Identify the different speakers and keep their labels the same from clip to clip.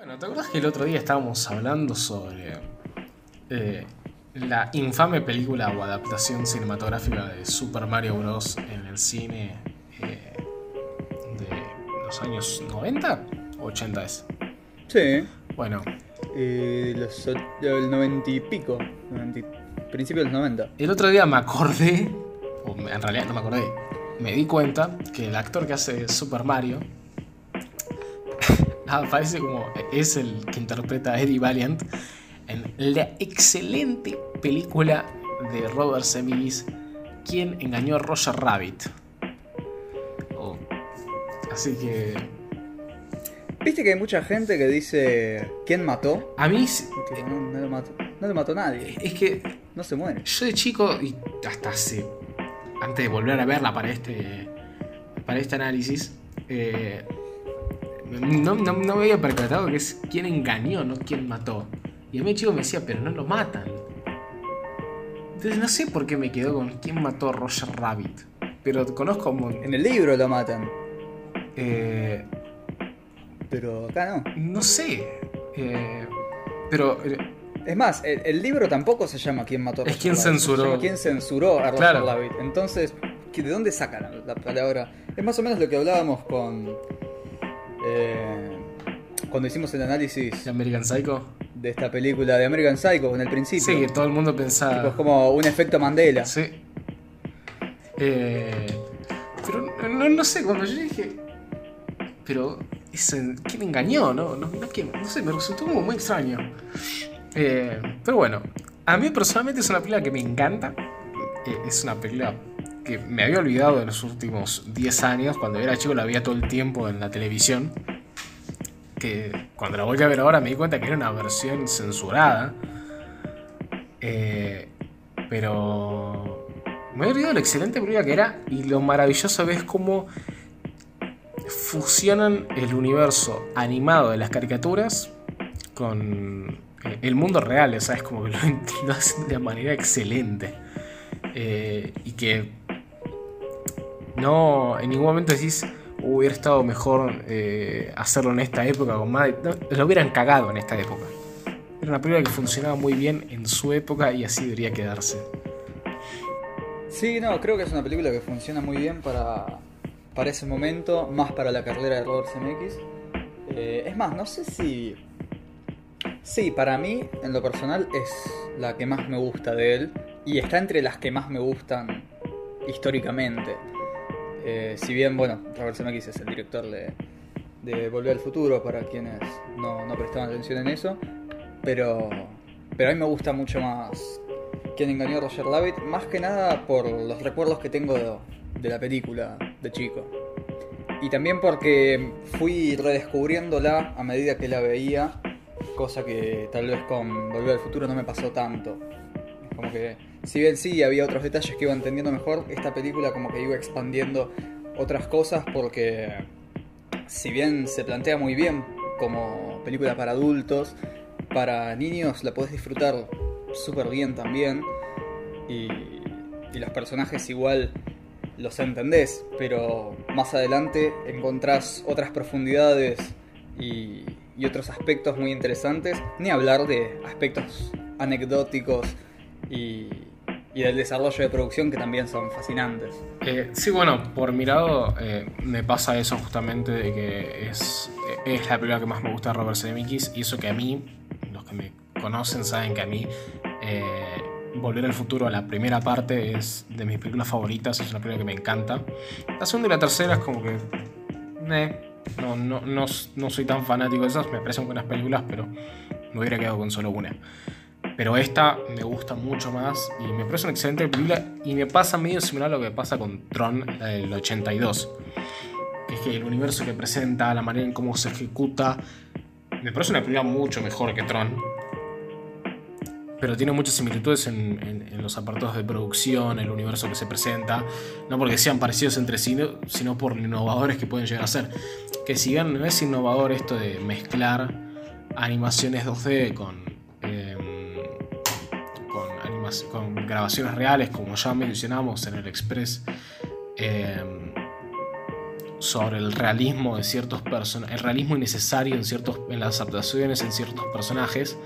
Speaker 1: Bueno, ¿te acuerdas que el otro día estábamos hablando sobre eh, la infame película o adaptación cinematográfica de Super Mario Bros. en el cine eh, de los años 90 o 80 es?
Speaker 2: Sí.
Speaker 1: Bueno,
Speaker 2: Eh, los, el 90 y pico. 90 y- principio de los 90.
Speaker 1: el otro día me acordé, o en realidad no me acordé, me di cuenta que el actor que hace Super Mario aparece como es el que interpreta a Eddie Valiant en la excelente película de Robert Zemeckis quien engañó a Roger Rabbit. Oh, Así que
Speaker 2: Viste que hay mucha gente que dice ¿Quién mató?
Speaker 1: a mí
Speaker 2: Tipo, no, no lo mató. No lo mató nadie.
Speaker 1: es que
Speaker 2: No se muere.
Speaker 1: Yo de chico, y hasta hace. Antes de volver a verla para este. Para este análisis. eh, no, no, no me había percatado que es quién engañó, no quién mató. Y a mí el chico me decía, pero no lo matan. Entonces no sé por qué me quedó con quién mató a Roger Rabbit. Pero conozco mon-
Speaker 2: En el libro lo matan.
Speaker 1: eh,
Speaker 2: Pero acá no.
Speaker 1: no sé. eh, pero. eh,
Speaker 2: Es más, el, el libro tampoco se llama ¿Quién mató a
Speaker 1: Es
Speaker 2: Roger
Speaker 1: quién
Speaker 2: Rabbit,
Speaker 1: censuró.
Speaker 2: Se llama ¿Quién censuró a Roger
Speaker 1: Claro.
Speaker 2: Rabbit? Entonces, ¿qué- ¿de dónde sacan la palabra? Es más o menos lo que hablábamos con. Eh, cuando hicimos el análisis
Speaker 1: ¿de American Psycho.
Speaker 2: de esta película de American Psycho en el principio.
Speaker 1: Sí, que todo el mundo pensaba.
Speaker 2: Tipo, es como un efecto Mandela.
Speaker 1: Sí. Eh, pero no, no sé, cuando yo dije. Pero. ese- ¿Quién engañó? No, no, no, quién- no sé, me resultó como muy extraño. Eh, pero bueno, a mí personalmente es una película que me encanta. Eh, es una película me había olvidado en los últimos 10 años. Cuando era chico la veía todo el tiempo en la televisión. Que cuando la volví a ver ahora me di cuenta que era una versión censurada. Eh, pero me había olvidado lo excelente película que era y lo maravilloso es cómo fusionan el universo animado de las caricaturas con eh, el mundo real, o sea, es como que lo, lo de manera excelente. Eh, y que no en ningún momento decís "Uh, hubiera estado mejor eh, hacerlo en esta época con no, lo hubieran cagado en esta época. Era una película que funcionaba muy bien en su época y así debería quedarse.
Speaker 2: Sí, no, creo que es una película que funciona muy bien para, para ese momento, más para la carrera de Robert Zemeckis. Eh, es más, no sé si... Sí, para mí, en lo personal, es la que más me gusta de él. Y está entre las que más me gustan históricamente. Eh, si bien, bueno, Robert Zemeckis es el director de, de Volver al Futuro, para quienes no, no prestaban atención en eso. Pero, pero a mí me gusta mucho más quien engañó a Roger Rabbit, más que nada por los recuerdos que tengo de, de la película de chico. Y también porque fui redescubriéndola a medida que la veía, cosa que tal vez con Volver al Futuro no me pasó tanto. Como que, si bien sí había otros detalles que iba entendiendo mejor, esta película como que iba expandiendo otras cosas porque, si bien se plantea muy bien como película para adultos, para niños la podés disfrutar súper bien también. Y, y los personajes igual los entendés, pero más adelante encontrás otras profundidades y, y otros aspectos muy interesantes. Ni hablar de aspectos anecdóticos y, y del desarrollo de producción que también son fascinantes.
Speaker 1: Eh, sí, bueno, por mi lado eh, me pasa eso justamente de que es, es la película que más me gusta de Robert Zemeckis y eso que a mí, los que me conocen saben que a mí eh, Volver al Futuro, la primera parte es de mis películas favoritas, es una película que me encanta. La segunda y la tercera es como que... eh, no, no, no, no soy tan fanático de esas, me parecen buenas películas, pero me hubiera quedado con solo una. Pero esta me gusta mucho más y me parece una excelente película y me pasa medio similar a lo que pasa con Tron del 82. Que es que el universo que presenta, la manera en cómo se ejecuta, me parece una película mucho mejor que Tron. Pero tiene muchas similitudes en, en- los apartados de producción, el universo que se presenta. No porque sean parecidos entre sí, no- sino por innovadores que pueden llegar a ser. Que si bien no es innovador esto de mezclar animaciones 2D con, con, grabaciones reales, como ya mencionamos en el Express, em, sobre el realismo de ciertos personajes, el realismo innecesario en, ciertos, en las adaptaciones en ciertos personajes.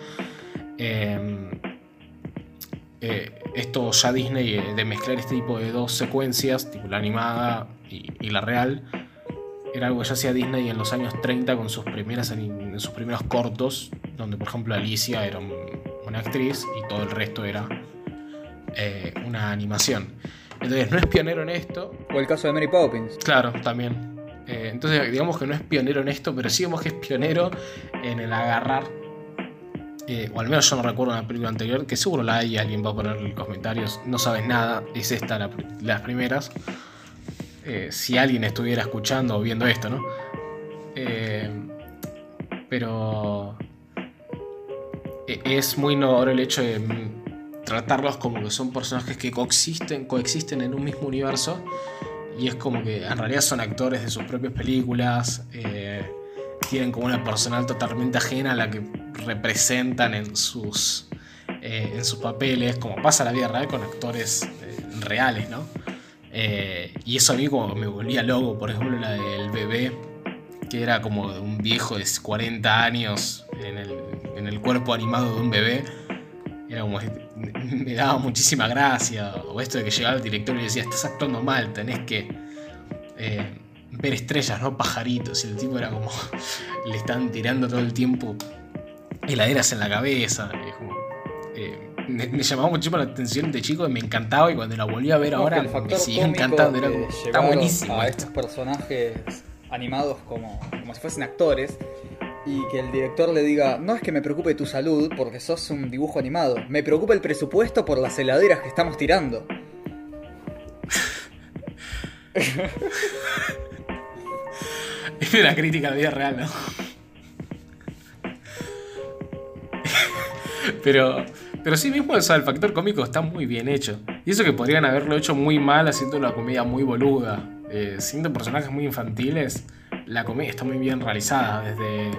Speaker 1: Em, eh, esto ya Disney eh, de mezclar este tipo de dos secuencias, tipo la animada y, la real, era algo que ya hacía Disney en los años 30 con sus, primeras, sus primeros cortos, donde por ejemplo Alicia era una actriz y todo el resto era eh, una animación. Entonces no es pionero en esto.
Speaker 2: O el caso de Mary Poppins.
Speaker 1: Claro, también. Eh, entonces digamos que no es pionero en esto, pero sí digamos que es pionero en el agarrar. Eh, o al menos yo no recuerdo una película anterior, que seguro la hay, alguien va a poner en los comentarios, no sabes nada, es esta las primeras. si alguien estuviera escuchando o viendo esto, ¿no? pero es muy innovador el hecho de tratarlos como que son personajes que coexisten, coexisten en un mismo universo. Y es como que en realidad son actores de sus propias películas. Eh, tienen como una personal totalmente ajena a la que representan en sus, eh, en sus papeles, como pasa la vida con actores eh, reales, ¿no? y eso a mí como me volvía loco, por ejemplo la del bebé, que era como un viejo de 40 años en el, en el cuerpo animado de un bebé. Era como, me daba muchísima gracia. O esto de que llegaba el director y decía, estás actuando mal, tenés que eh, ver estrellas, no pajaritos. Y el tipo era como, le están tirando todo el tiempo heladeras en la cabeza. Eh, me, llamaba muchísimo la atención de chico y me encantaba. Y cuando la volví a ver ahora, me sigue encantando. Era está buenísimo.
Speaker 2: A estos personajes animados como, como si fuesen actores y que el director le diga, no es que me preocupe tu salud porque sos un dibujo animado, me preocupa el presupuesto por las heladeras que estamos tirando.
Speaker 1: es una crítica la vida real, ¿no? pero, pero sí mismo el factor cómico está muy bien hecho. Y eso que podrían haberlo hecho muy mal haciendo una comedia muy boluda, eh, siendo personajes muy infantiles la comedia está muy bien realizada, desde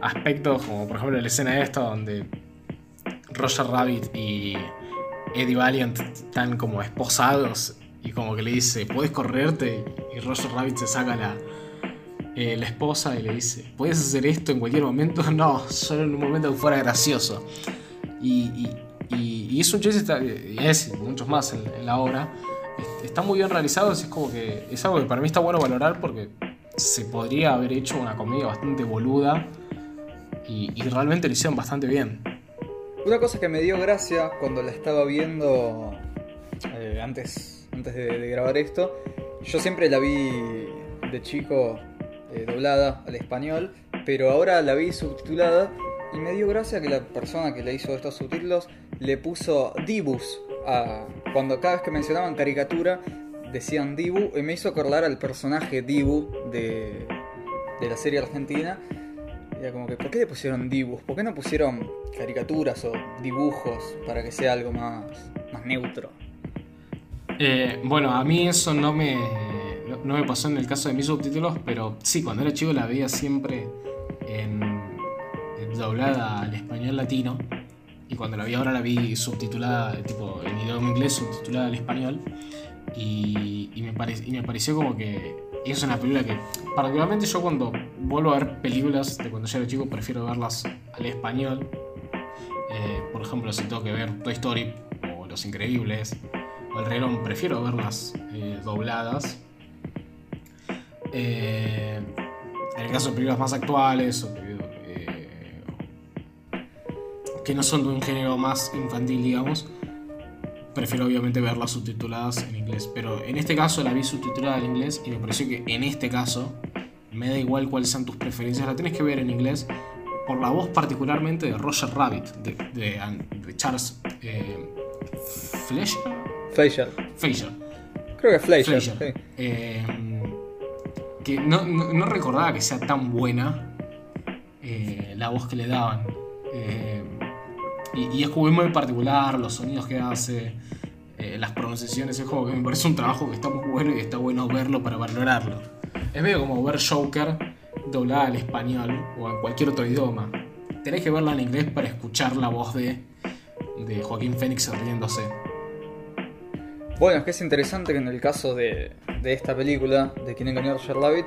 Speaker 1: aspectos como por ejemplo la escena de esto donde Roger Rabbit y Eddie Valiant están como esposados y como que le dice, ¿puedes correrte? Y Roger Rabbit se saca la, eh, la esposa y le dice, ¿puedes hacer esto en cualquier momento? No, solo en un momento que fuera gracioso. Y, y, es un chiste, y es muchos más en, la obra, está muy bien realizado, es como que es algo que para mí está bueno valorar porque se podría haber hecho una comedia bastante boluda y, realmente lo hicieron bastante bien.
Speaker 2: Una cosa que me dio gracia cuando la estaba viendo eh, antes, antes de, grabar esto, yo siempre la vi de chico eh, doblada al español, pero ahora la vi subtitulada y me dio gracia que la persona que le hizo estos subtítulos le puso Dibus a cuando cada vez que mencionaban caricatura decían Dibu y me hizo acordar al personaje Dibu de, de la serie argentina. Era como que, ¿por qué le pusieron dibus? ¿Por qué no pusieron caricaturas o dibujos para que sea algo más, más neutro?
Speaker 1: Eh, bueno, a mí eso no me, no me pasó en el caso de mis subtítulos, pero sí, cuando era chico la veía siempre doblada al español latino. Y cuando la vi ahora la vi subtitulada, tipo en idioma inglés, subtitulada al español. Y, me y me pareció como que es una película que, particularmente yo cuando vuelvo a ver películas de cuando yo era chico, prefiero verlas al español. Eh, por ejemplo, si tengo que ver Toy Story o Los Increíbles o El Relón, prefiero verlas eh, dobladas. Eh, en el caso de películas más actuales o que no son de un género más infantil, digamos, prefiero obviamente verlas subtituladas en inglés. Pero en este caso la vi subtitulada en inglés y me pareció que en este caso me da igual cuáles sean tus preferencias, la tienes que ver en inglés por la voz particularmente de Roger Rabbit, de, de, Charles eh,
Speaker 2: Fleischer.
Speaker 1: Fleischer.
Speaker 2: Creo que Fleischer.
Speaker 1: Eh, que no, no, recordaba que sea tan buena eh, la voz que le daban. Eh, y, es como muy particular, los sonidos que hace, eh, las pronunciaciones, es como que me parece un trabajo que está muy bueno y está bueno verlo para valorarlo. Es medio como ver Joker doblada al español o en cualquier otro idioma. Tenés que verla en inglés para escuchar la voz de, de Joaquín Phoenix riéndose.
Speaker 2: Bueno, es que es interesante que en el caso de, de esta película, de Quien engañó a Roger Rabbit,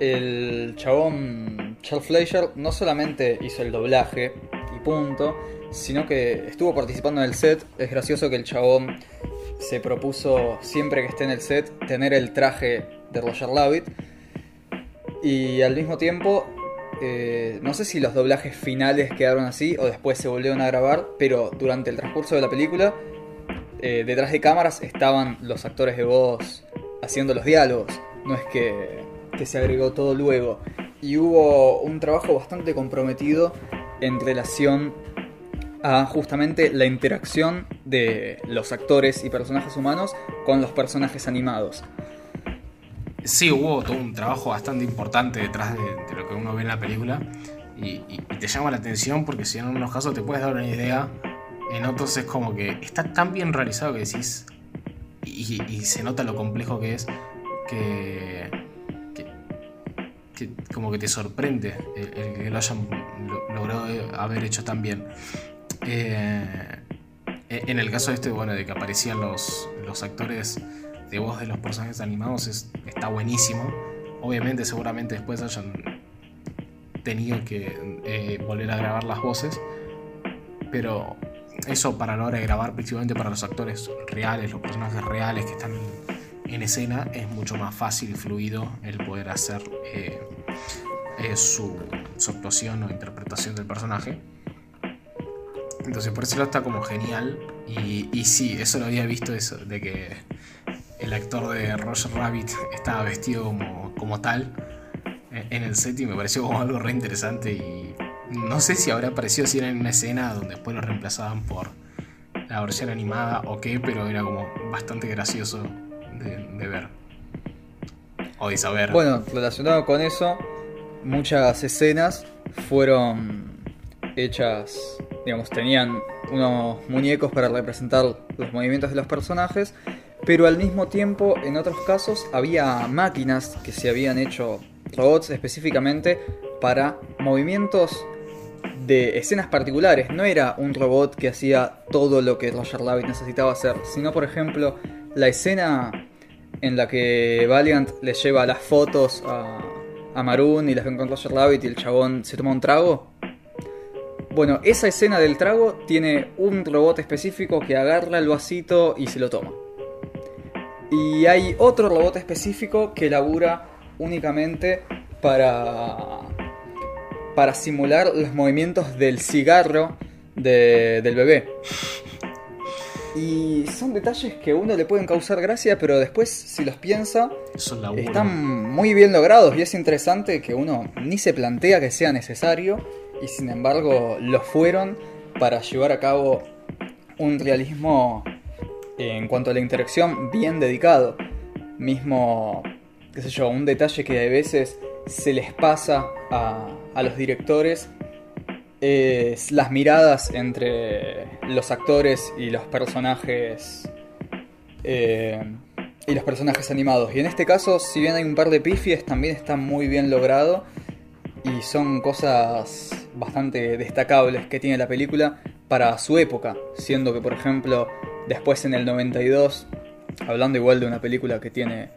Speaker 2: el chabón Charles Fleischer no solamente hizo el doblaje y punto, sino que estuvo participando en el set. Es gracioso que el chabón se propuso siempre que esté en el set tener el traje de Roger Rabbit. Y al mismo tiempo, eh, no sé si los doblajes finales quedaron así o después se volvieron a grabar, pero durante el transcurso de la película, eh, detrás de cámaras estaban los actores de voz haciendo los diálogos. No es que, que se agregó todo luego. Y hubo un trabajo bastante comprometido en relación a justamente la interacción de los actores y personajes humanos con los personajes animados.
Speaker 1: Sí, hubo todo un trabajo bastante importante detrás de, lo que uno ve en la película y, te llama la atención porque si en unos casos te puedes dar una idea, en otros es como que está tan bien realizado que decís y, y se nota lo complejo que es que, que como que te sorprende el, que lo hayan lo- logrado haber hecho tan bien. Eh, en el caso este, bueno, de que aparecían los, los actores de voz de los personajes animados, es, está buenísimo. Obviamente, seguramente después hayan tenido que eh, volver a grabar las voces, pero eso para la hora de grabar, principalmente para los actores reales, los personajes reales que están en escena, es mucho más fácil y fluido el poder hacer eh, eh, su, actuación o interpretación del personaje. Entonces por eso está como genial. Y, sí, eso lo había visto, eso, de que el actor de Roger Rabbit estaba vestido como, como tal eh, en el set y me pareció como algo re interesante. Y no sé si habrá aparecido si era en una escena donde después lo reemplazaban por la versión animada o qué, pero era como bastante gracioso de, de ver. O de saber.
Speaker 2: Bueno, relacionado con eso, muchas escenas fueron hechas, digamos, tenían unos muñecos para representar los movimientos de los personajes, pero al mismo tiempo, en otros casos, había máquinas que se habían hecho robots específicamente para movimientos de escenas particulares. No era un robot que hacía todo lo que Roger Rabbit necesitaba hacer, sino, por ejemplo, la escena en la que Valiant le lleva las fotos a, Maroon y las ve con Roger Rabbit y el chabón se toma un trago. Bueno, esa escena del trago tiene un robot específico que agarra el vasito y se lo toma. Y hay otro robot específico que labura únicamente para para simular los movimientos del cigarro de- del bebé. Y son detalles que a uno le pueden causar gracia, pero después, si los piensa,
Speaker 1: laburo.
Speaker 2: están muy bien logrados y es interesante que uno ni se plantea que sea necesario y sin embargo lo fueron para llevar a cabo un realismo en cuanto a la interacción bien dedicado. Mismo, qué sé yo, un detalle que a veces se les pasa a, a los directores es las miradas entre los actores y los personajes eh, y los personajes animados. Y en este caso, si bien hay un par de pifies, también está muy bien logrado y son cosas bastante destacables que tiene la película para su época, siendo que por ejemplo después en el 92, hablando igual de una película que tiene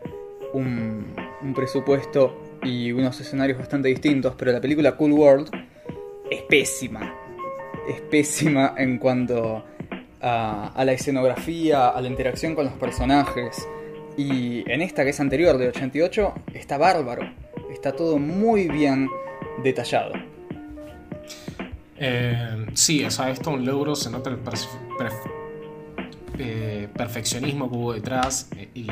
Speaker 2: un, un presupuesto y unos escenarios bastante distintos, pero la película Cool World es pésima. Es pésima en cuanto a, a la escenografía, a la interacción con los personajes. Y en esta que es anterior, de 88, está bárbaro. Está todo muy bien detallado.
Speaker 1: Eh, sí, o sea, esto es un logro, se nota el eh, perfeccionismo que hubo detrás eh, y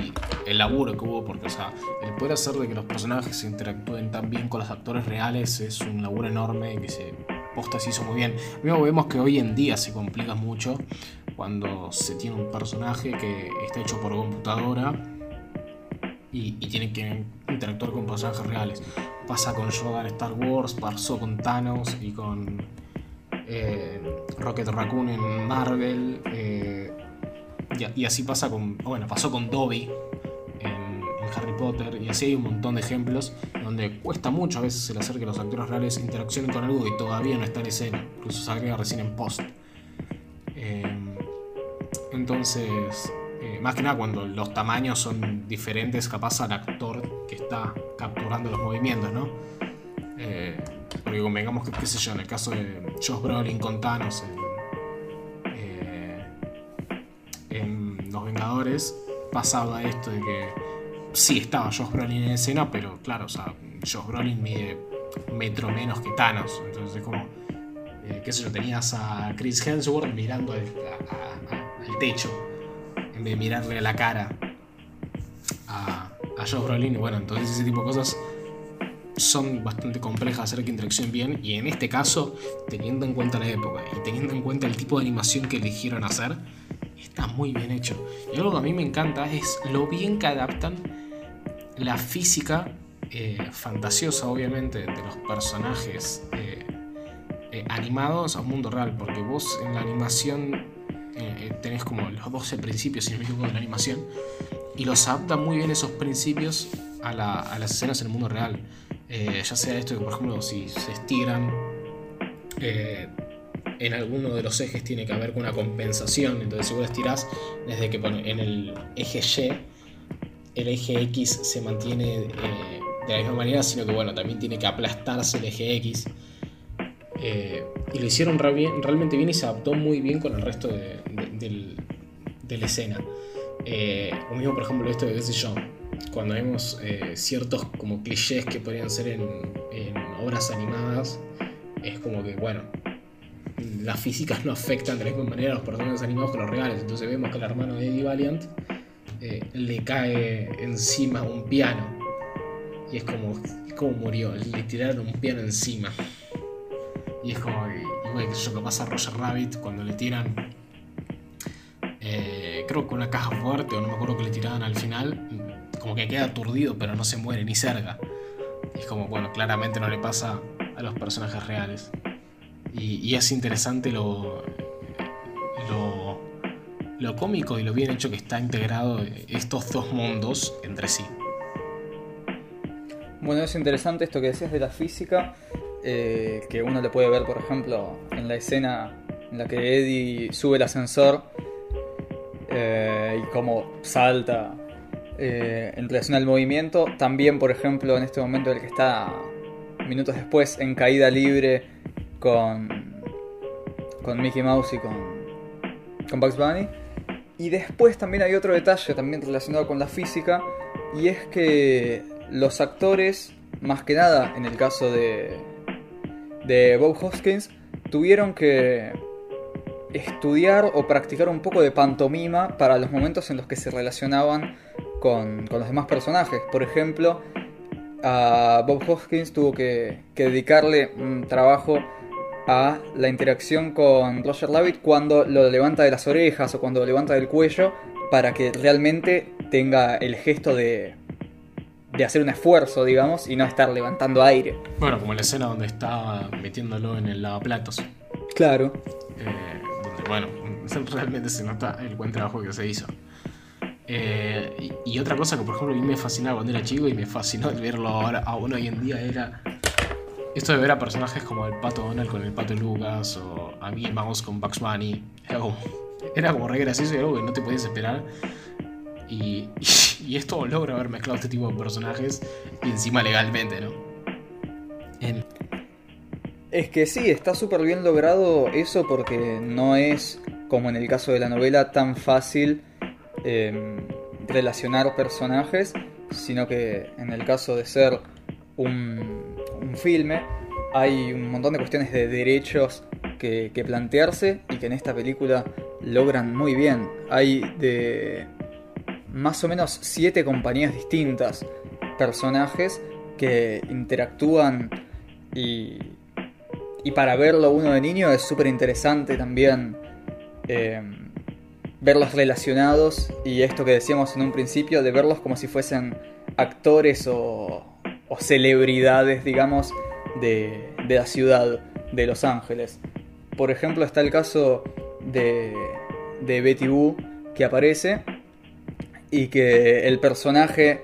Speaker 1: el laburo que hubo, porque, o sea, el poder hacer de que los personajes interactúen tan bien con los actores reales es un laburo enorme que se posta se hizo muy bien. Luego vemos que hoy en día se complica mucho cuando se tiene un personaje que está hecho por computadora y, y tiene que interactuar con personajes reales. Pasa con Yoda en Star Wars, pasó con Thanos y con eh, Rocket Raccoon en Marvel. eh, y, así pasa con. Bueno, pasó con Dobby Harry Potter. Y así hay un montón de ejemplos donde cuesta mucho a veces el hacer que los actores reales interaccionen con algo y todavía no está en escena. Incluso se agrega recién en post. Eh, entonces, eh, más que nada cuando los tamaños son diferentes, capaz al actor que está capturando los movimientos, ¿no? Eh, porque convengamos que, qué sé yo, en el caso de Josh Brolin con Thanos en, en Los Vengadores, pasaba esto de que sí estaba Josh Brolin en escena, pero claro, o sea, Josh Brolin mide metro menos que Thanos, entonces es como, eh, qué sé yo, tenías a Chris Hemsworth mirando al, a- a- al techo en vez de mirarle a la cara a, a Josh Brolin, y bueno, entonces ese tipo de cosas son bastante complejas hacer que interaccionen bien. Y en este caso, teniendo en cuenta la época y teniendo en cuenta el tipo de animación que eligieron hacer, está muy bien hecho. Y algo que a mí me encanta es lo bien que adaptan la física eh, fantasiosa, obviamente, de los personajes eh, eh, animados a un mundo real, porque vos en la animación tenés como los 12 principios, si no me equivoco, de la animación, y los adaptan muy bien esos principios a, la- a las escenas en el mundo real. Ya sea esto que, por ejemplo, si se estiran en alguno de los ejes tiene que haber una compensación. Entonces, si vos estirás desde que en el eje Y, el eje X se mantiene eh, de la misma manera, sino que bueno, también tiene que aplastarse el eje X. Eh, y lo hicieron realmente bien y se adaptó muy bien con el resto de, la escena. Eh, mismo, por ejemplo, esto de qué sé cuando vemos eh, ciertos como clichés que podrían ser en, en obras animadas, es como que, bueno, las físicas no afectan de la misma manera a los personajes animados que los reales. Entonces vemos que el hermano de Eddie Valiant eh, le cae encima un piano. Y es como, como murió, le tiraron un piano encima. Y es como, qué sé yo, que pasa a Roger Rabbit cuando le tiran, eh, creo que una caja fuerte, o no me acuerdo que le tiraban al final, como que queda aturdido, pero no se muere ni cerca. Y es como, bueno, claramente no le pasa a los personajes reales. Y, es interesante lo, lo cómico y lo bien hecho que está integrado estos dos mundos entre sí.
Speaker 2: Bueno, es interesante esto que decías de la física, eh, que uno lo puede ver, por ejemplo, en la escena en la que Eddie sube el ascensor eh, y cómo salta eh, en relación al movimiento. También, por ejemplo, en este momento en el que está minutos después en caída libre con, con Mickey Mouse y con, con Bugs Bunny. Y después también hay otro detalle también relacionado con la física y es que los actores, más que nada en el caso de, de Bob Hoskins, tuvieron que estudiar o practicar un poco de pantomima para los momentos en los que se relacionaban con, con los demás personajes. Por ejemplo, a Bob Hoskins tuvo que, que dedicarle un trabajo a la interacción con Roger Rabbit cuando lo levanta de las orejas o cuando lo levanta del cuello para que realmente tenga el gesto de, de hacer un esfuerzo, digamos, y no estar levantando aire.
Speaker 1: Bueno, como la escena donde está metiéndolo en el lavaplatos.
Speaker 2: Claro.
Speaker 1: Eh, donde, bueno, realmente se nota el buen trabajo que se hizo. Eh, y, y otra cosa que, por ejemplo, a mí me fascinaba cuando era chico y me fascinó verlo ahora, aún hoy en día era esto de ver a personajes como el Pato Donald con el Pato Lucas o a Mickey Mouse con Bugs Bunny. Era como, era como re gracioso y algo que no te podías esperar. Y, y esto logra haber mezclado este tipo de personajes y encima legalmente, ¿no? En-
Speaker 2: Es que sí, está súper bien logrado eso porque no es, como en el caso de la novela, tan fácil eh, relacionar personajes, sino que en el caso de ser un, un filme, hay un montón de cuestiones de derechos que, plantearse y que en esta película logran muy bien. Hay de más o menos siete compañías distintas, personajes que interactúan y, y para verlo uno de niño es súper interesante también eh, verlos relacionados y esto que decíamos en un principio de verlos como si fuesen actores o, o celebridades, digamos, de, de la ciudad de Los Ángeles. Por ejemplo, está el caso de, de Betty Boo que aparece y que el personaje,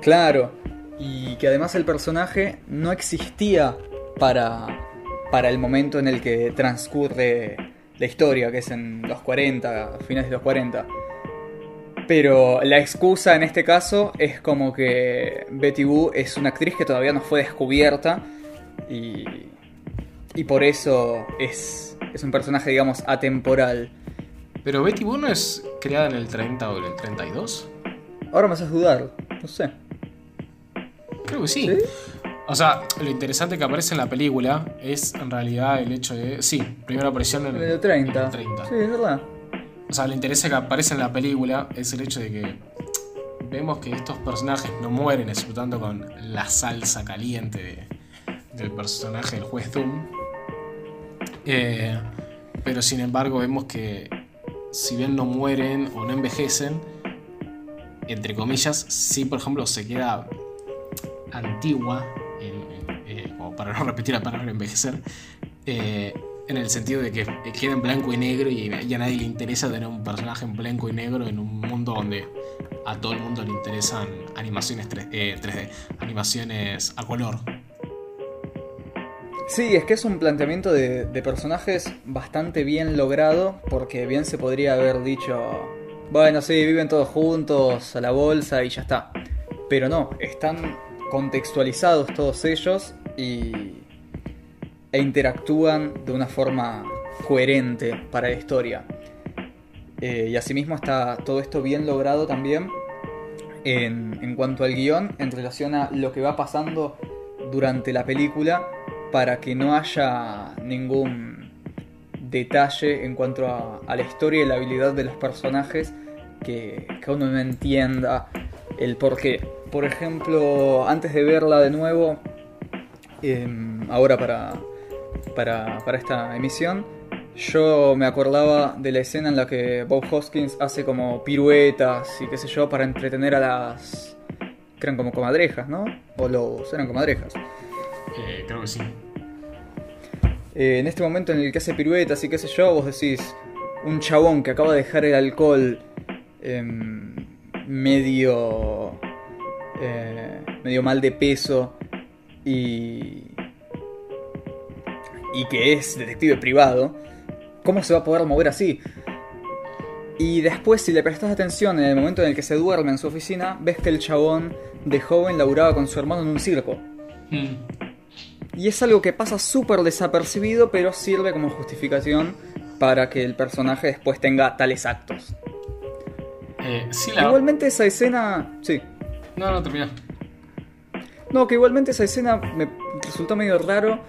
Speaker 2: claro, y que además el personaje no existía para, para el momento en el que transcurre la historia, que es en los 40, finales de los 40. Pero la excusa en este caso es como que Betty Boo es una actriz que todavía no fue descubierta y, y por eso es, es un personaje, digamos, atemporal.
Speaker 1: Pero Betty Boo no es creada en el 30 o en el 32.
Speaker 2: Ahora me haces dudar, no sé.
Speaker 1: Creo que sí.
Speaker 2: ¿Sí?
Speaker 1: O sea, lo interesante que aparece en la película es en realidad el hecho de. Sí, primera aparición en
Speaker 2: el 30.
Speaker 1: en el 30.
Speaker 2: Sí, es verdad.
Speaker 1: O sea, lo interesante que aparece en la película es el hecho de que vemos que estos personajes no mueren explotando con la salsa caliente de- del personaje del juez Doom. Eh, pero sin embargo vemos que si bien no mueren o no envejecen, entre comillas, sí, por ejemplo, se queda antigua, eh, como para no repetir la palabra envejecer, eh, en el sentido de que queda en blanco y negro y, a nadie le interesa tener un personaje en blanco y negro en un mundo donde a todo el mundo le interesan animaciones 3, eh, 3D, animaciones a color.
Speaker 2: Sí, es que es un planteamiento de personajes bastante bien logrado, porque bien se podría haber dicho, bueno, sí, viven todos juntos, a la bolsa y ya está. Pero no, están contextualizados todos ellos y, e interactúan de una forma coherente para la historia. Eh, y asimismo está todo esto bien logrado también en, en cuanto al guion en relación a lo que va pasando durante la película para que no haya ningún detalle en cuanto a, la historia y la habilidad de los personajes que, que uno no entienda el por qué. Por ejemplo, antes de verla de nuevo, em, ahora para, para, para esta emisión, yo me acordaba de la escena en la que Bob Hoskins hace como piruetas y qué sé yo para entretener a las... que eran como comadrejas, ¿no? O los... eran comadrejas.
Speaker 1: Eh, creo que sí.
Speaker 2: Eh, en este momento en el que hace piruetas y qué sé yo, vos decís, un chabón que acaba de dejar el alcohol em, medio, eh, medio mal de peso y, y que es detective privado, ¿cómo se va a poder mover así? Y después, si le prestas atención en el momento en el que se duerme en su oficina, ves que el chabón de joven laburaba con su hermano en un circo.
Speaker 1: Mm.
Speaker 2: Y es algo que pasa súper desapercibido, pero sirve como justificación para que el personaje después tenga tales actos.
Speaker 1: Eh, sí, la...
Speaker 2: Igualmente esa escena... Sí.
Speaker 1: No, no, termina.
Speaker 2: No, que igualmente esa escena me resultó medio raro.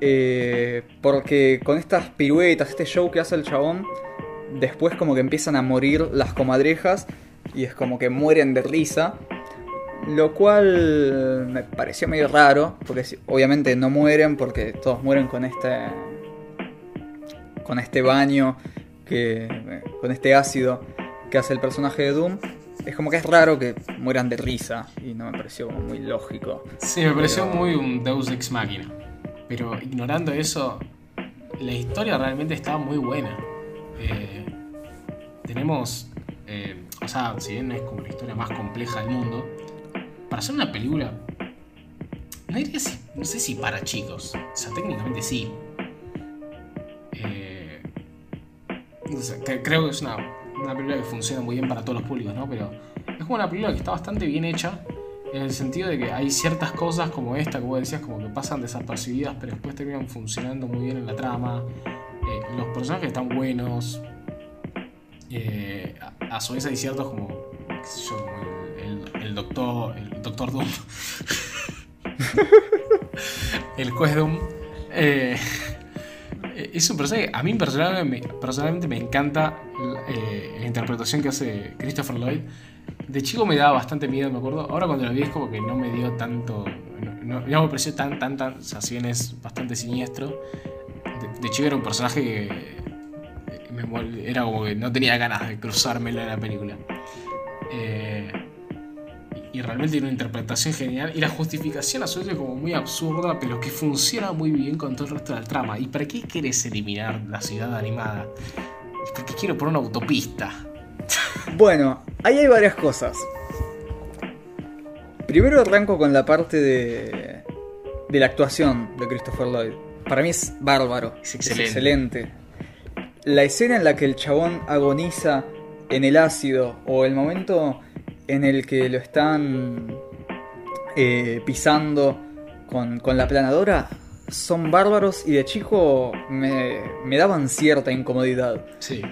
Speaker 2: Eh, porque con estas piruetas, este show que hace el chabón, después como que empiezan a morir las comadrejas y es como que mueren de risa. Lo cual me pareció medio raro, porque obviamente no mueren porque todos mueren con este con este baño que con este ácido que hace el personaje de Doom. Es como que es raro que mueran de risa y no me pareció muy lógico.
Speaker 1: Sí, me pareció muy un Deus Ex Machina. Pero ignorando eso, la historia realmente estaba muy buena. Eh, tenemos, eh, o sea, si bien es como la historia más compleja del mundo, para hacer una película, no diría si, no sé si para chicos, o sea, técnicamente sí. Eh, creo que es una, una película que funciona muy bien para todos los públicos, ¿no? Pero es como una película que está bastante bien hecha. En el sentido de que hay ciertas cosas como esta, como decías, como que pasan desapercibidas, pero después terminan funcionando muy bien en la trama. Eh, los personajes están buenos. Eh, a, su vez hay ciertos como, el, doctor, el doctor Doom. el juez Doom. Eh, es un personaje a mí personalmente me, personalmente me encanta la interpretación que hace Christopher Lloyd. De chico me daba bastante miedo, me acuerdo. Ahora cuando lo vi es como que no me dio tanto. No, no- no me pareció tan, tan, tan. O es bastante siniestro. De, de chico era un personaje que. eh, era como que no tenía ganas de cruzármelo en la película. Eh, y, realmente tiene una interpretación genial. Y la justificación a su vez como muy absurda, pero que funciona muy bien con todo el resto de la trama. ¿Y para qué querés eliminar la ciudad animada? Porque quiero por una autopista.
Speaker 2: Bueno, ahí hay varias cosas. Primero arranco con la parte de, de la actuación de Christopher Lloyd. Para mí es bárbaro.
Speaker 1: Es excelente.
Speaker 2: excelente. La escena en la que el chabón agoniza en el ácido o el momento en el que lo están eh, pisando con, con la planadora son bárbaros y de chico me, me daban cierta incomodidad.
Speaker 1: Sí.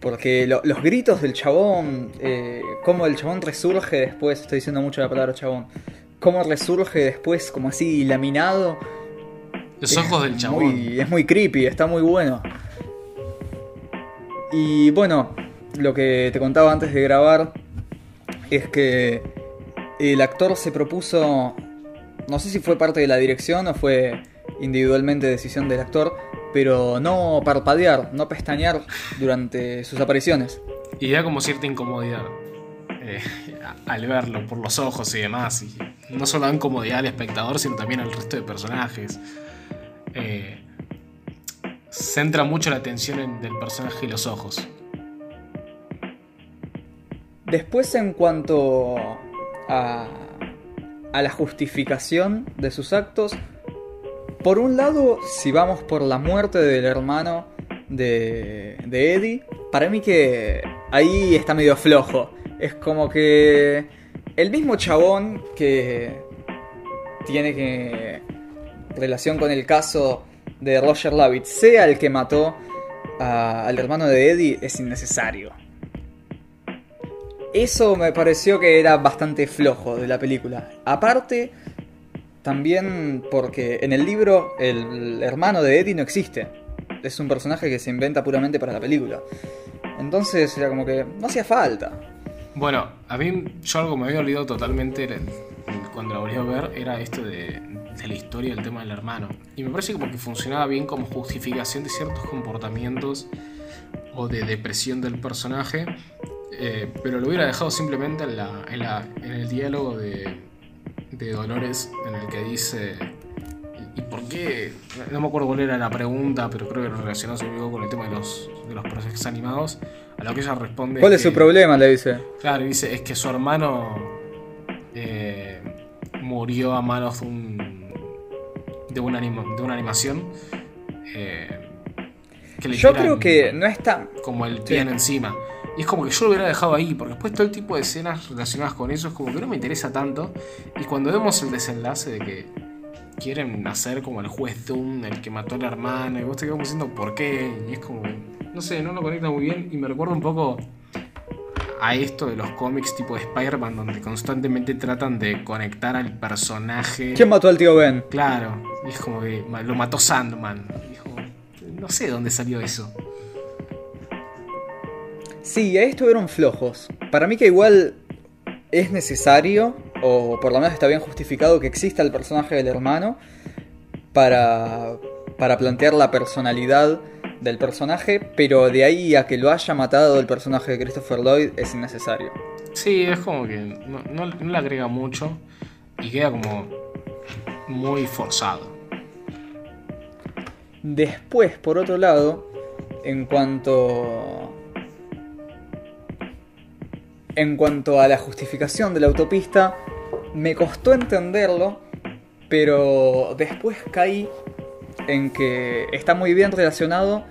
Speaker 2: Porque lo- los gritos del chabón, eh, cómo el chabón resurge después, estoy diciendo mucho la palabra chabón, cómo resurge después como así laminado.
Speaker 1: Los ojos del chabón.
Speaker 2: muy- es muy creepy, está muy bueno. Y bueno, lo que te contaba antes de grabar es que el actor se propuso, no sé si fue parte de la dirección o fue individualmente decisión del actor, pero no parpadear, no pestañear durante sus apariciones.
Speaker 1: Y da como cierta incomodidad eh, al verlo por los ojos y demás. Y no solo da incomodidad al espectador, sino también al resto de personajes. Eh, centra mucho la atención en- del personaje y los ojos.
Speaker 2: Después en cuanto a, a la justificación de sus actos, por un lado, si vamos por la muerte del hermano de, de Eddie, para mí que ahí está medio flojo. Es como que el mismo chabón que tiene que relación con el caso de Roger Rabbit sea el que mató al hermano de Eddie es innecesario. Eso me pareció que era bastante flojo de la película. Aparte, también porque en el libro el hermano de Eddie no existe. Es un personaje que se inventa puramente para la película. Entonces era como que no hacía falta.
Speaker 1: Bueno, a mí yo algo me había olvidado totalmente cuando lo volví a ver era esto de, de la historia del tema del hermano. Y me parece como que funcionaba bien como justificación de ciertos comportamientos o de depresión del personaje. eh, pero lo hubiera dejado simplemente en, la, en, la- en el diálogo de, de Dolores en el que dice... ¿Y por qué? No me acuerdo cuál era la pregunta, pero creo que lo relacionó con el tema de los, de los procesos animados. A lo que ella responde...
Speaker 2: ¿Cuál es
Speaker 1: que-
Speaker 2: su problema? Le dice.
Speaker 1: Claro, dice, es que su hermano eh, murió a manos de un de una, anima- de una animación eh, que le
Speaker 2: Yo creo que no está...
Speaker 1: como el piano encima. Y es como que yo lo hubiera dejado ahí, porque después todo el tipo de escenas relacionadas con eso es como que no me interesa tanto. Y cuando vemos el desenlace de que quieren hacer como el juez Doom, el que mató a la hermana, y vos te quedas diciendo por qué, y es como, no sé, no lo conecta muy bien, y me recuerda un poco a esto de los cómics tipo de Spider-Man, donde constantemente tratan de conectar al personaje.
Speaker 2: ¿Quién mató al tío Ben?
Speaker 1: Claro, y es como que lo mató Sandman. Y es como, no sé de dónde salió eso.
Speaker 2: Sí, ahí estuvieron flojos. Para mí que igual es necesario, o por lo menos está bien justificado, que exista el personaje del hermano para, para plantear la personalidad del personaje, pero de ahí a que lo haya matado el personaje de Christopher Lloyd es innecesario.
Speaker 1: Sí, es como que no, no- no le agrega mucho y queda como muy forzado.
Speaker 2: Después, por otro lado, en cuanto. En cuanto a la justificación de la autopista, me costó entenderlo, pero después caí en que está muy bien relacionado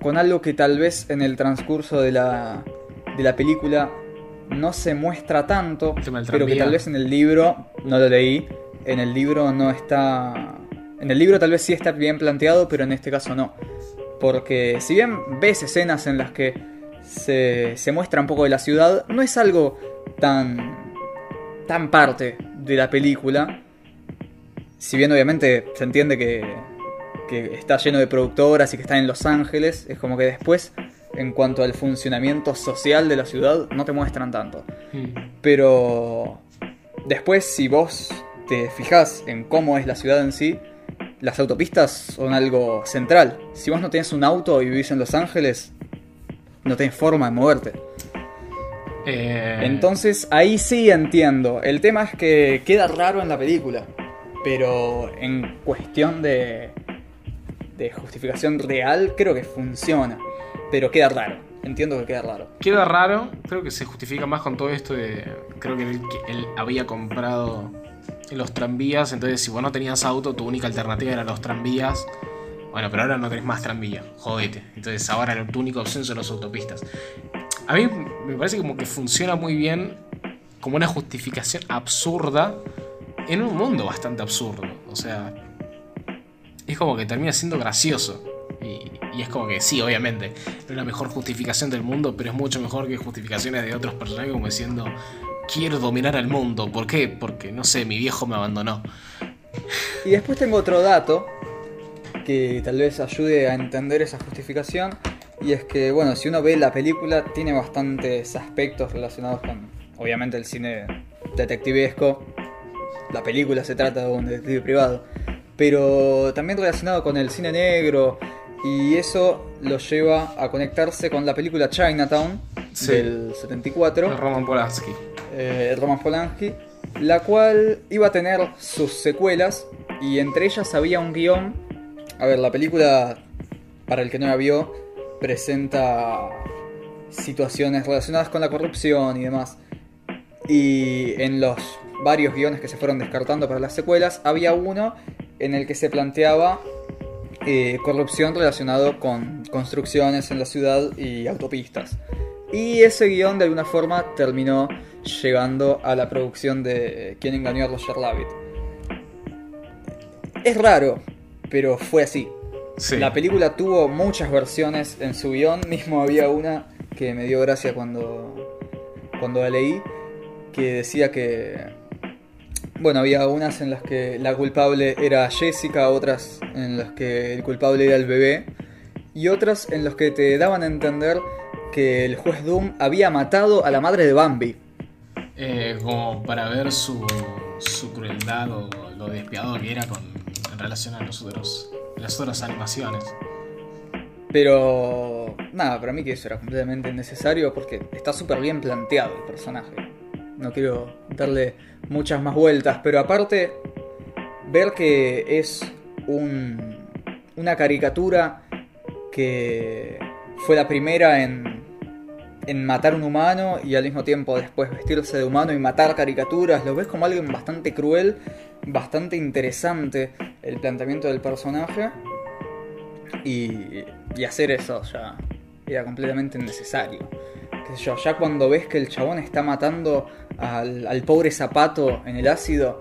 Speaker 2: con algo que tal vez en el transcurso de la, de la película no se muestra tanto, pero que tal vez en el libro, no lo leí, en el libro no está... En el libro tal vez sí está bien planteado, pero en este caso no. Porque si bien ves escenas en las que se, se muestra un poco de la ciudad, no es algo tan, tan parte de la película. Si bien obviamente se entiende que, que está lleno de productoras y que está en Los Ángeles, es como que después, en cuanto al funcionamiento social de la ciudad, no te muestran tanto.
Speaker 1: Mm.
Speaker 2: Pero después, si vos te fijas en cómo es la ciudad en sí, las autopistas son algo central. Si vos no tenés un auto y vivís en Los Ángeles, no tenés forma de moverte.
Speaker 1: Eh,
Speaker 2: Entonces ahí sí entiendo. El tema es que queda raro en la película. Pero en cuestión de, de justificación real, creo que funciona. Pero queda raro. Entiendo que queda raro.
Speaker 1: Queda raro, creo que se justifica más con todo esto de. Creo que él, que él había comprado los tranvías, entonces si vos no tenías auto, tu única alternativa eran los tranvías. Bueno, pero ahora no tenés más tranvía, jodete. Entonces ahora tu única opción son las autopistas. a mí me parece como que funciona muy bien como una justificación absurda en un mundo bastante absurdo. O sea, es como que termina siendo gracioso. Y, y es como que sí, obviamente, no es la mejor justificación del mundo, pero es mucho mejor que justificaciones de otros personajes como diciendo, quiero dominar al mundo. ¿Por qué? Porque, no sé, mi viejo me abandonó.
Speaker 2: Y después tengo otro dato que tal vez ayude a entender esa justificación. Y es que, bueno, si uno ve la película, tiene bastantes aspectos relacionados con, obviamente, el cine detectivesco. La película se trata de un detective privado. Pero también relacionado con el cine negro. Y eso lo lleva a conectarse con la película Chinatown
Speaker 1: Sí.
Speaker 2: del 74
Speaker 1: Roman Polanski.
Speaker 2: eh, Roman Polanski, la cual iba a tener sus secuelas y entre ellas había un guion. A ver, la película, para el que no la vio, presenta situaciones relacionadas con la corrupción y demás. Y en los varios guiones que se fueron descartando para las secuelas, había uno en el que se planteaba eh, corrupción relacionado con construcciones en la ciudad y autopistas. Y ese guion de alguna forma terminó llegando a la producción de Quien engañó a Roger Rabbit. Es raro, pero fue así.
Speaker 1: Sí.
Speaker 2: La película tuvo muchas versiones en su guion, mismo había una que me dio gracia cuando, cuando la leí, que decía que... Bueno, había unas en las que la culpable era Jessica, otras en las que el culpable era el bebé, y otras en las que te daban a entender que el juez Doom había matado a la madre de Bambi.
Speaker 1: Eh, como para ver su, su crueldad o lo despiadado que era con, en relación a los otros, las otras animaciones.
Speaker 2: Pero nada, para mí que eso era completamente innecesario porque está súper bien planteado el personaje. No quiero darle muchas más vueltas, pero aparte, ver que es un, una caricatura que fue la primera en, en matar un humano y al mismo tiempo después vestirse de humano y matar caricaturas, lo ves como alguien bastante cruel, bastante interesante el planteamiento del personaje. Y, y hacer eso ya era completamente sé yo, ya cuando ves que el chabón está matando al, al pobre zapato en el ácido,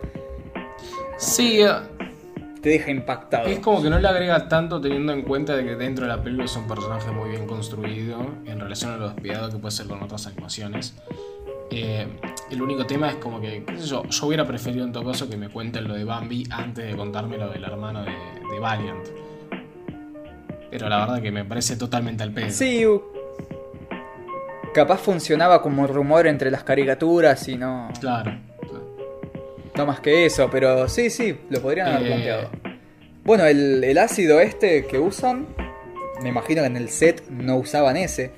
Speaker 1: Sí, eh,
Speaker 2: te deja impactado.
Speaker 1: es como que no le agrega tanto teniendo en cuenta de que dentro de la película es un personaje muy bien construido en relación a lo despiadado que puede ser con otras animaciones. Eh, el único tema es como que, qué sé yo, yo hubiera preferido en todo caso que me cuenten lo de Bambi antes de contarme lo del hermano de, de Valiant. Pero la verdad que me parece totalmente al pedo.
Speaker 2: Sí, capaz funcionaba como rumor entre las caricaturas y no,
Speaker 1: Claro.
Speaker 2: no más que eso, pero sí, sí, lo podrían haber
Speaker 1: Eh.
Speaker 2: planteado. Bueno, el, el ácido este que usan, me imagino que en el set no usaban ese,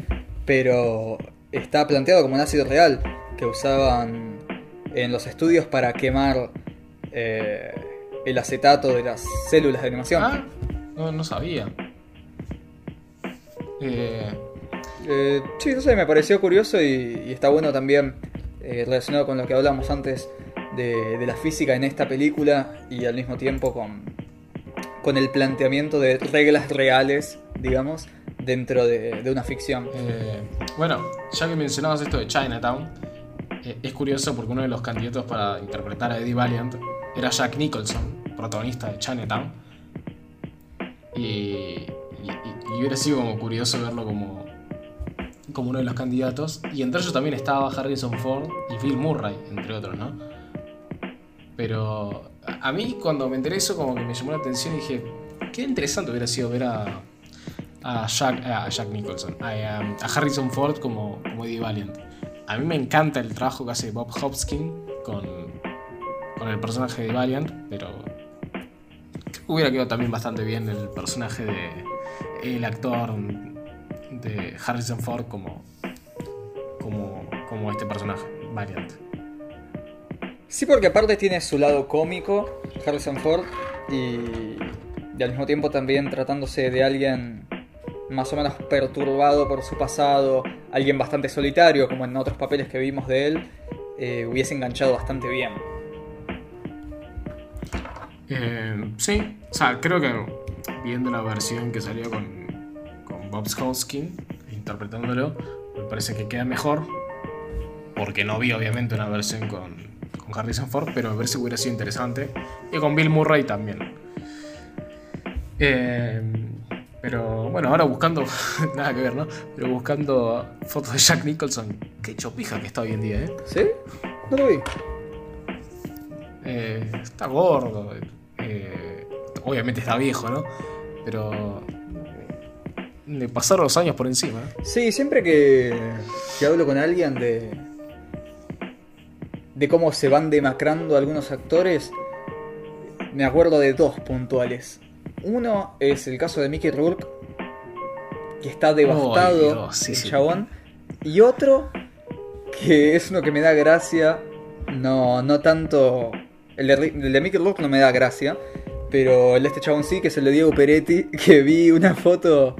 Speaker 2: pero está planteado como un ácido real que usaban en los estudios para quemar eh, el acetato de las células de animación.
Speaker 1: Ah, no, no sabía. Eh,
Speaker 2: Eh, sí, no sé, me pareció curioso y, y está bueno también eh, relacionado con lo que hablamos antes de, de la física en esta película y al mismo tiempo con, con el planteamiento de reglas reales, digamos, dentro de, de una ficción.
Speaker 1: bueno, ya que mencionabas esto de Chinatown, es curioso porque uno de los candidatos para interpretar a Eddie Valiant era Jack Nicholson, protagonista de Chinatown. Y, y- hubiera sido como curioso verlo como, como uno de los candidatos. Y entre ellos también estaba Harrison Ford y Bill Murray, entre otros, ¿no? Pero a mí cuando me enteré eso como que me llamó la atención y dije, qué interesante hubiera sido ver a, a, Jack, a Jack Nicholson, a Harrison Ford como, como Eddie Valiant. A mí me encanta el trabajo que hace Bob Hopkins con, con el personaje de Valiant, pero que hubiera quedado también bastante bien el personaje de el actor de Harrison Ford como, como, como este personaje, Valiant.
Speaker 2: Sí, porque aparte tiene su lado cómico, Harrison Ford, y, y al mismo tiempo también tratándose de alguien más o menos perturbado por su pasado, alguien bastante solitario, como en otros papeles que vimos de él, eh, hubiese enganchado bastante bien.
Speaker 1: Eh, sí, o sea, creo que viendo la versión que salió con, con Bob Hoskin interpretándolo, me me parece que queda mejor. Porque no vi, obviamente, una versión con, con Harrison Ford, pero me parece que hubiera sido interesante. Y con Bill Murray también. Eh, pero bueno, ahora buscando, nada que ver, ¿no? Pero buscando fotos de Jack Nicholson. Qué chopija que está hoy en día, ¿eh?
Speaker 2: ¿Sí? No lo vi.
Speaker 1: Eh, está gordo. eh, obviamente está viejo, ¿no? Pero le pasaron los años por encima. ¿eh?
Speaker 2: Sí, siempre que, que hablo con alguien de. de cómo se van demacrando algunos actores, me acuerdo de dos puntuales. Uno es el caso de Mickey Rourke, que está devastado
Speaker 1: Dios, sí,
Speaker 2: el
Speaker 1: sí.
Speaker 2: chabón. Y otro, que es uno que me da gracia, no, no tanto. El de, el de Mickey Rourke no me da gracia, pero el de este chabón sí, que es el de Diego Peretti, que vi una foto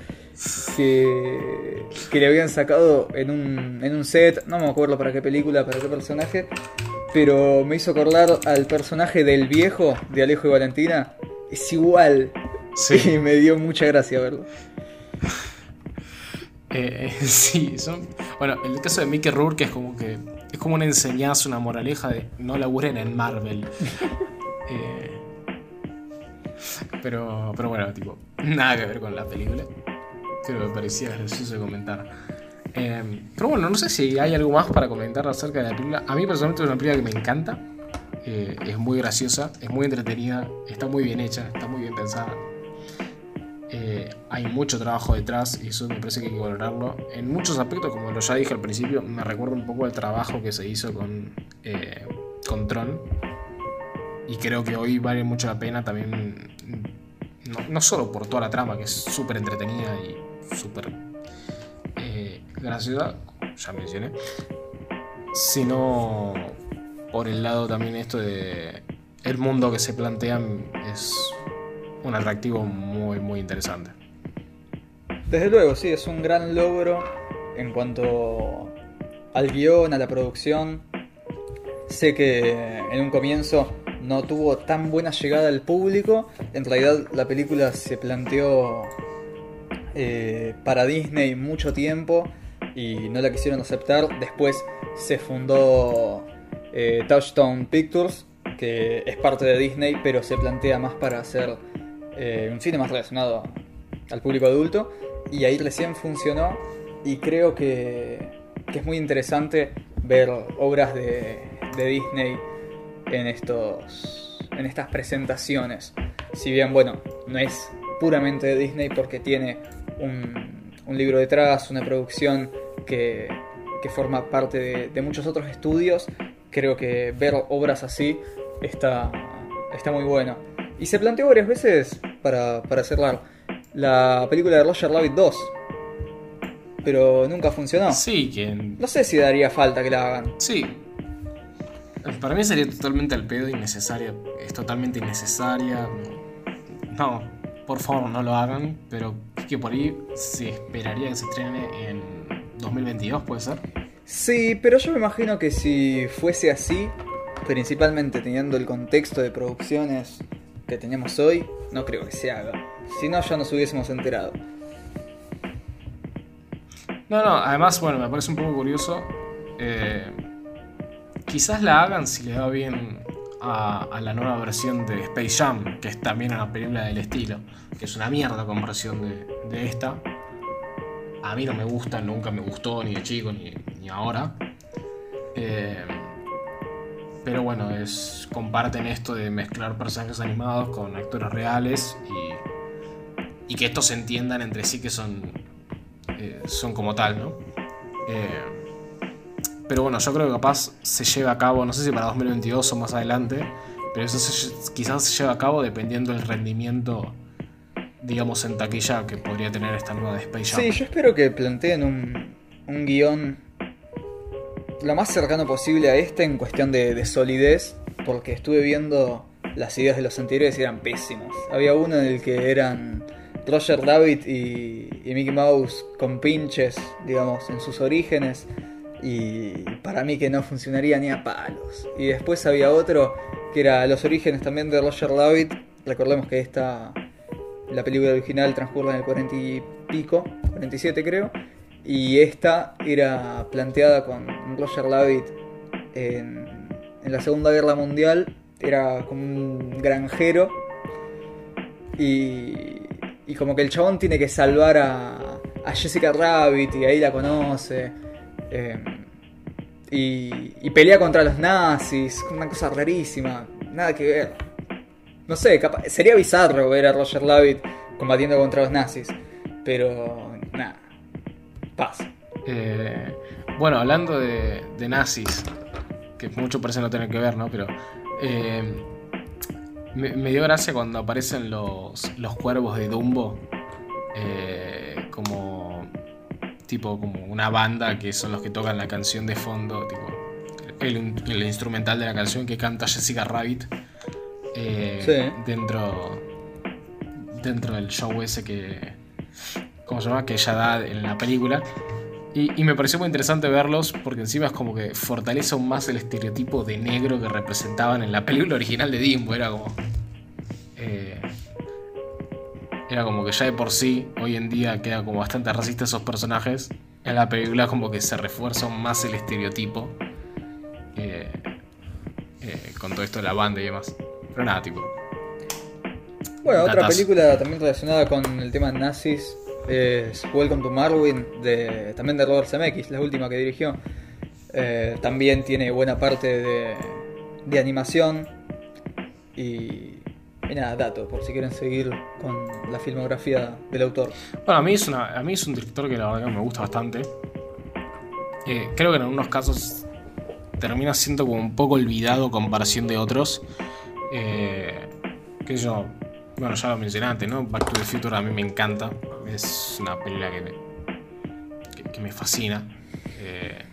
Speaker 2: que, que le habían sacado en un, en un set, no me acuerdo para qué película, para qué personaje, pero me hizo acordar al personaje del viejo de Alejo y Valentina. Es igual.
Speaker 1: Sí.
Speaker 2: Y me dio mucha gracia verlo.
Speaker 1: Eh, sí, son. Bueno, el caso de Mickey Rourke es como que. Es como una enseñanza, una moraleja de no laburen en Marvel. Eh, pero, pero bueno, tipo, nada que ver con la película. Creo que me parecía gracioso de comentar. Eh, pero bueno, no sé si hay algo más para comentar acerca de la película. A mí personalmente es una película que me encanta. Eh, es muy graciosa, es muy entretenida, está muy bien hecha, está muy bien pensada. Eh, hay mucho trabajo detrás y eso me parece que hay que valorarlo. En muchos aspectos, como lo ya dije al principio, me recuerda un poco al trabajo que se hizo con, eh, Tron. Y creo que hoy vale mucho la pena también, no, no solo por toda la trama, que es súper entretenida y súper eh, graciosa, ya mencioné, sino por el lado también esto de el mundo que se plantean es un atractivo muy muy interesante.
Speaker 2: Desde luego, sí, es un gran logro en cuanto al guion, a la producción. Sé que en un comienzo no tuvo tan buena llegada al público. En realidad la película se planteó eh, para Disney mucho tiempo y no la quisieron aceptar. Después se fundó eh, Touchstone Pictures, que es parte de Disney, pero se plantea más para hacer eh, un cine más relacionado al público adulto. Y ahí recién funcionó y creo que, es muy interesante ver obras de, Disney en, estos, en estas presentaciones. Si bien, bueno, no es puramente de Disney porque tiene un, libro detrás, una producción que, que forma parte de, de muchos otros estudios, creo que ver obras así está, está muy bueno. Y se planteó varias veces, para, para cerrar, la película de Roger Rabbit 2. Pero nunca funcionó.
Speaker 1: Sí, que
Speaker 2: No sé si daría falta que la hagan.
Speaker 1: sí. Para mí sería totalmente al pedo innecesaria, es totalmente innecesaria. No, por favor no lo hagan, pero que por ahí se esperaría que se estrene en 2022, puede ser.
Speaker 2: Sí, pero yo me imagino que si fuese así, principalmente teniendo el contexto de producciones que tenemos hoy, no creo que se haga. Si no, ya nos hubiésemos enterado.
Speaker 1: No, no, además, bueno, me parece un poco curioso. eh, quizás la hagan si le va bien a, a la nueva versión de Space Jam, que es también una película del estilo, que es una mierda comparación de, de esta. A mí no me gusta, nunca me gustó, ni de chico, ni, ni ahora. Eh, pero bueno, es comparten esto de mezclar personajes animados con actores reales y, y que estos se entiendan entre sí que son eh, son como tal, ¿no? Eh, pero bueno, yo creo que capaz se lleva a cabo, no sé si para 2022 o más adelante, pero eso se- quizás se lleva a cabo dependiendo del rendimiento, digamos, en taquilla que podría tener esta nueva de Space Jam.
Speaker 2: Sí, yo espero que planteen un, un guion lo más cercano posible a este en cuestión de, de solidez, porque estuve viendo las ideas de los anteriores y eran pésimos. Había uno en el que eran Roger Rabbit y, y Mickey Mouse con pinches, digamos, en sus orígenes, y para mí que no funcionaría ni a palos. Y después había otro que era los orígenes también de Roger Rabbit. Recordemos que esta, la película original transcurre en el 40 y pico, 47 creo. Y esta era planteada con Roger Rabbit en, en la Segunda Guerra Mundial. Era como un granjero. Y, y como que el chabón tiene que salvar a, a Jessica Rabbit y ahí la conoce. Eh, y, y pelea contra los nazis, una cosa rarísima, nada que ver. No sé, capaz- sería bizarro ver a Roger Rabbit combatiendo contra los nazis, pero nada, paz.
Speaker 1: Eh, bueno, hablando de, de nazis, que mucho parece no tener que ver, ¿no? Pero eh, me, me dio gracia cuando aparecen los, los cuervos de Dumbo, eh, como tipo como una banda que son los que tocan la canción de fondo, tipo el, in- el instrumental de la canción que canta Jessica Rabbit eh,
Speaker 2: Sí.
Speaker 1: dentro dentro del show ese que ¿cómo se llama? que ella da en la película y, y me pareció muy interesante verlos porque encima es como que fortalece aún más el estereotipo de negro que representaban en la película original de Dimbo. Era como. eh, era como que ya de por sí, hoy en día queda como bastante racista esos personajes. En la película, como que se refuerza aún más el estereotipo eh, eh, con todo esto de la banda y demás. Pero nada, tipo.
Speaker 2: Bueno, otra película también relacionada con el tema nazis es Welcome to Marwin, también de Robert Zemeckis, la última que dirigió. Eh, también tiene buena parte de, animación y, nada, dato, por si quieren seguir con la filmografía del autor.
Speaker 1: Bueno, a mí es, un director que la verdad que me gusta bastante. Eh, creo que en algunos casos termina siendo como un poco olvidado comparación de otros. Eh, que yo, bueno, ya lo mencioné antes, ¿no? Back to the Future a mí me encanta. Es una película que me, que, me fascina. Eh,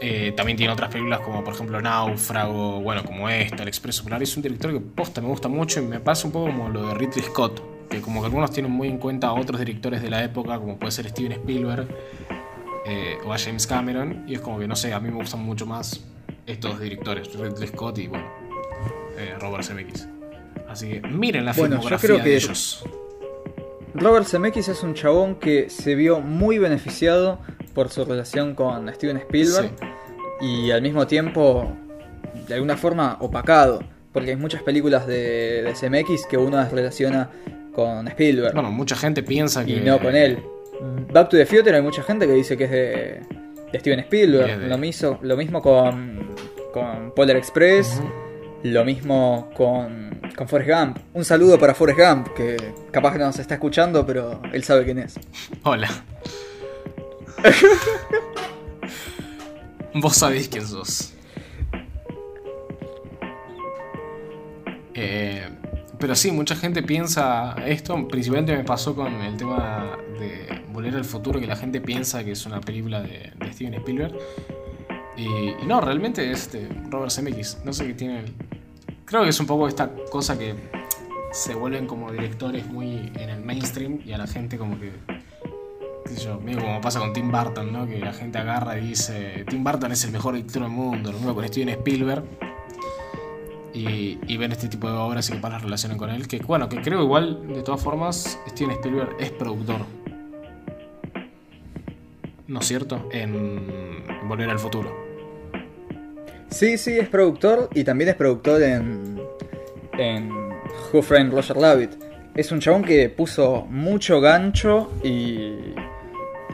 Speaker 1: eh, también tiene otras películas como por ejemplo Náufrago, bueno, como esta, El Expreso Polar. Es un director que posta me gusta mucho y me pasa un poco como lo de Ridley Scott, que como que algunos tienen muy en cuenta a otros directores de la época, como puede ser Steven Spielberg eh, o a James Cameron, y es como que no sé, a mí me gustan mucho más estos directores, Ridley Scott y bueno, Robert Zemeckis. Así que miren la
Speaker 2: Bueno, yo creo que-
Speaker 1: de ellos.
Speaker 2: Robert Zemeckis es un chabón que se vio muy beneficiado por su relación con Steven Spielberg y al mismo tiempo de alguna forma opacado, porque hay muchas películas de, de Zemeckis que uno las relaciona con Spielberg
Speaker 1: Bueno, mucha gente piensa que
Speaker 2: y no con él. Back to the Future hay mucha gente que dice que es de, de Steven Spielberg,
Speaker 1: de-
Speaker 2: lo, mismo, lo mismo con, con Polar Express. Lo mismo con, con Forrest Gump. Un saludo para Forrest Gump, que capaz que no nos está escuchando, pero él sabe quién es.
Speaker 1: Hola. Vos sabés quién sos. Eh, pero sí, mucha gente piensa esto. Principalmente me pasó con el tema de Volver al Futuro, que la gente piensa que es una película de, Steven Spielberg. Y, no, realmente es de Robert Zemeckis. No sé qué tiene. el- Creo que es un poco esta cosa que se vuelven como directores muy en el mainstream y a la gente como que como pasa con Tim Burton, ¿no? Que la gente agarra y dice, Tim Burton es el mejor director del mundo, lo mismo con Steven Spielberg. Y, y ven este tipo de obras y que las relacionan con él. Que bueno, que creo igual, de todas formas, Steven Spielberg es productor. ¿No es cierto? En Volver al Futuro.
Speaker 2: Sí, sí, es productor y también es productor en, en Who Framed Roger Rabbit. Es un chabón que puso mucho gancho y,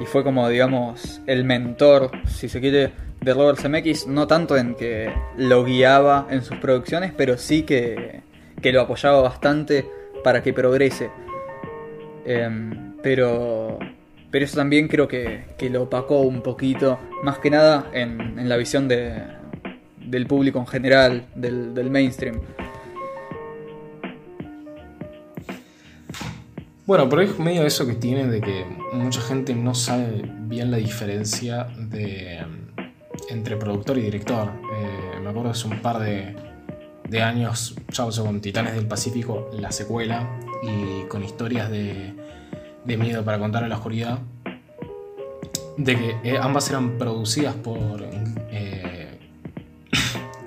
Speaker 2: y fue como, digamos, el mentor, si se quiere, de Robert Zemeckis. No tanto en que lo guiaba en sus producciones, pero sí que, que lo apoyaba bastante para que progrese. Em, pero, pero eso también creo que, que lo opacó un poquito, más que nada en, en la visión de, del público en general, del, del mainstream.
Speaker 1: Bueno, pero es medio eso que tiene de que mucha gente no sabe bien la diferencia de, entre productor y director. Eh, me acuerdo hace un par de, de años, ya con Titanes del Pacífico, la secuela, y con historias de, de miedo para contar en la oscuridad, de que eh, ambas eran producidas por eh,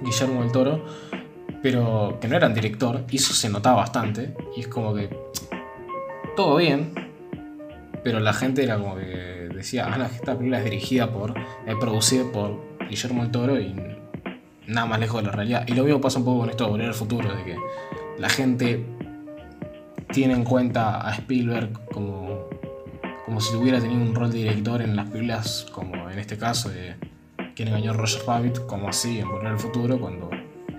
Speaker 1: Guillermo del Toro, pero que no eran director, y eso se notaba bastante, y es como que todo bien, pero la gente era como que decía, ah, esta película es dirigida por, es producida por Guillermo del Toro y nada más lejos de la realidad. Y lo mismo pasa un poco con esto de Volver al Futuro, de que la gente tiene en cuenta a Spielberg como, como si tuviera tenido un rol de director en las películas, como en este caso de Quien engañó a Roger Rabbit, como así en Volver al Futuro, cuando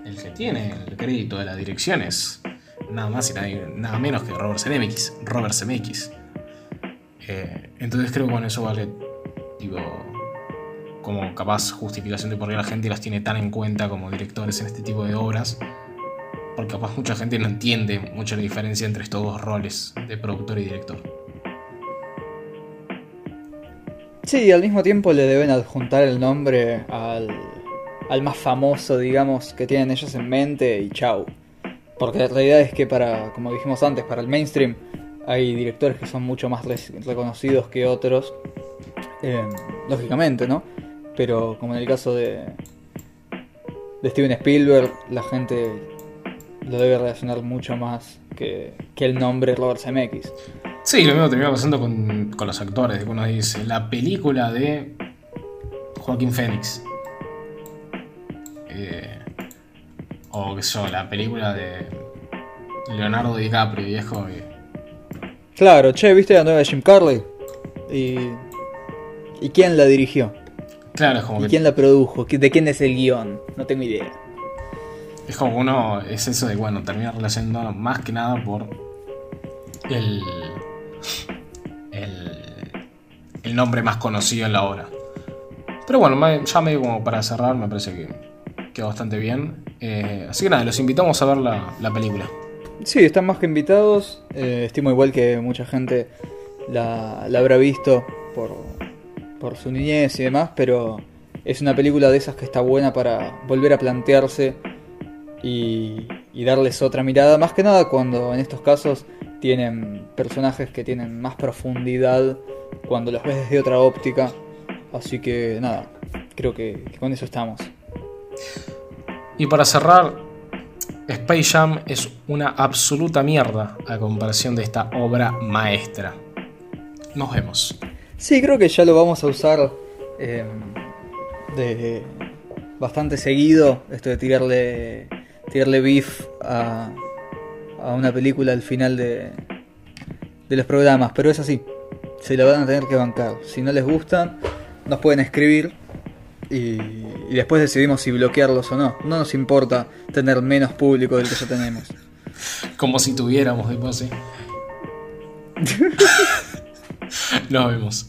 Speaker 1: el que tiene el crédito de la dirección es nada más y nada, menos que Robert Zemeckis. Robert Zemeckis. Eh, entonces creo que con eso vale, digo, como capaz justificación de por qué la gente las tiene tan en cuenta como directores en este tipo de obras. Porque capaz mucha gente no entiende mucho la diferencia entre estos dos roles de productor y director.
Speaker 2: Sí, al mismo tiempo le deben adjuntar el nombre al, al más famoso, digamos, que tienen ellos en mente y chau. Porque la realidad es que para, como dijimos antes, para el mainstream hay directores que son mucho más reconocidos que otros. Eh, lógicamente, ¿no? Pero como en el caso de, de Steven Spielberg, la gente lo debe relacionar mucho más que, que el nombre Robert Zemeckis.
Speaker 1: Sí, lo mismo termina pasando con, con los actores. Uno dice, la película de Joaquín Phoenix. Eh, o qué sé yo, la película de Leonardo DiCaprio, viejo.
Speaker 2: Claro, che, ¿viste la nueva de Jim Carley? ¿Y, ¿Y quién la dirigió?
Speaker 1: Claro, es como
Speaker 2: ¿Y quién la produjo? ¿De quién es el guion? No tengo idea.
Speaker 1: Es como uno, es eso de, bueno, termina relacionando más que nada por el, el, nombre más conocido en la obra. Pero bueno, ya medio como para cerrar, me parece que quedó bastante bien. Eh, así que nada, los invitamos a ver la, película.
Speaker 2: Sí, están más que invitados. Eh, estimo igual que mucha gente la, habrá visto por, por su niñez y demás, pero es una película de esas que está buena para volver a plantearse y, y, darles otra mirada. Más que nada cuando en estos casos tienen personajes que tienen más profundidad, cuando los ves desde otra óptica. Así que nada, creo que con eso estamos.
Speaker 1: Y para cerrar, Space Jam es una absoluta mierda a comparación de esta obra maestra. Nos vemos.
Speaker 2: Sí, creo que ya lo vamos a usar eh, de bastante seguido. Esto de tirarle, tirarle beef a, a una película al final de, de los programas. Pero es así. Se la van a tener que bancar. Si no les gustan, nos pueden escribir y, después decidimos si bloquearlos o no. No nos importa tener menos público del que ya tenemos.
Speaker 1: Como si tuviéramos, de pase. nos vemos.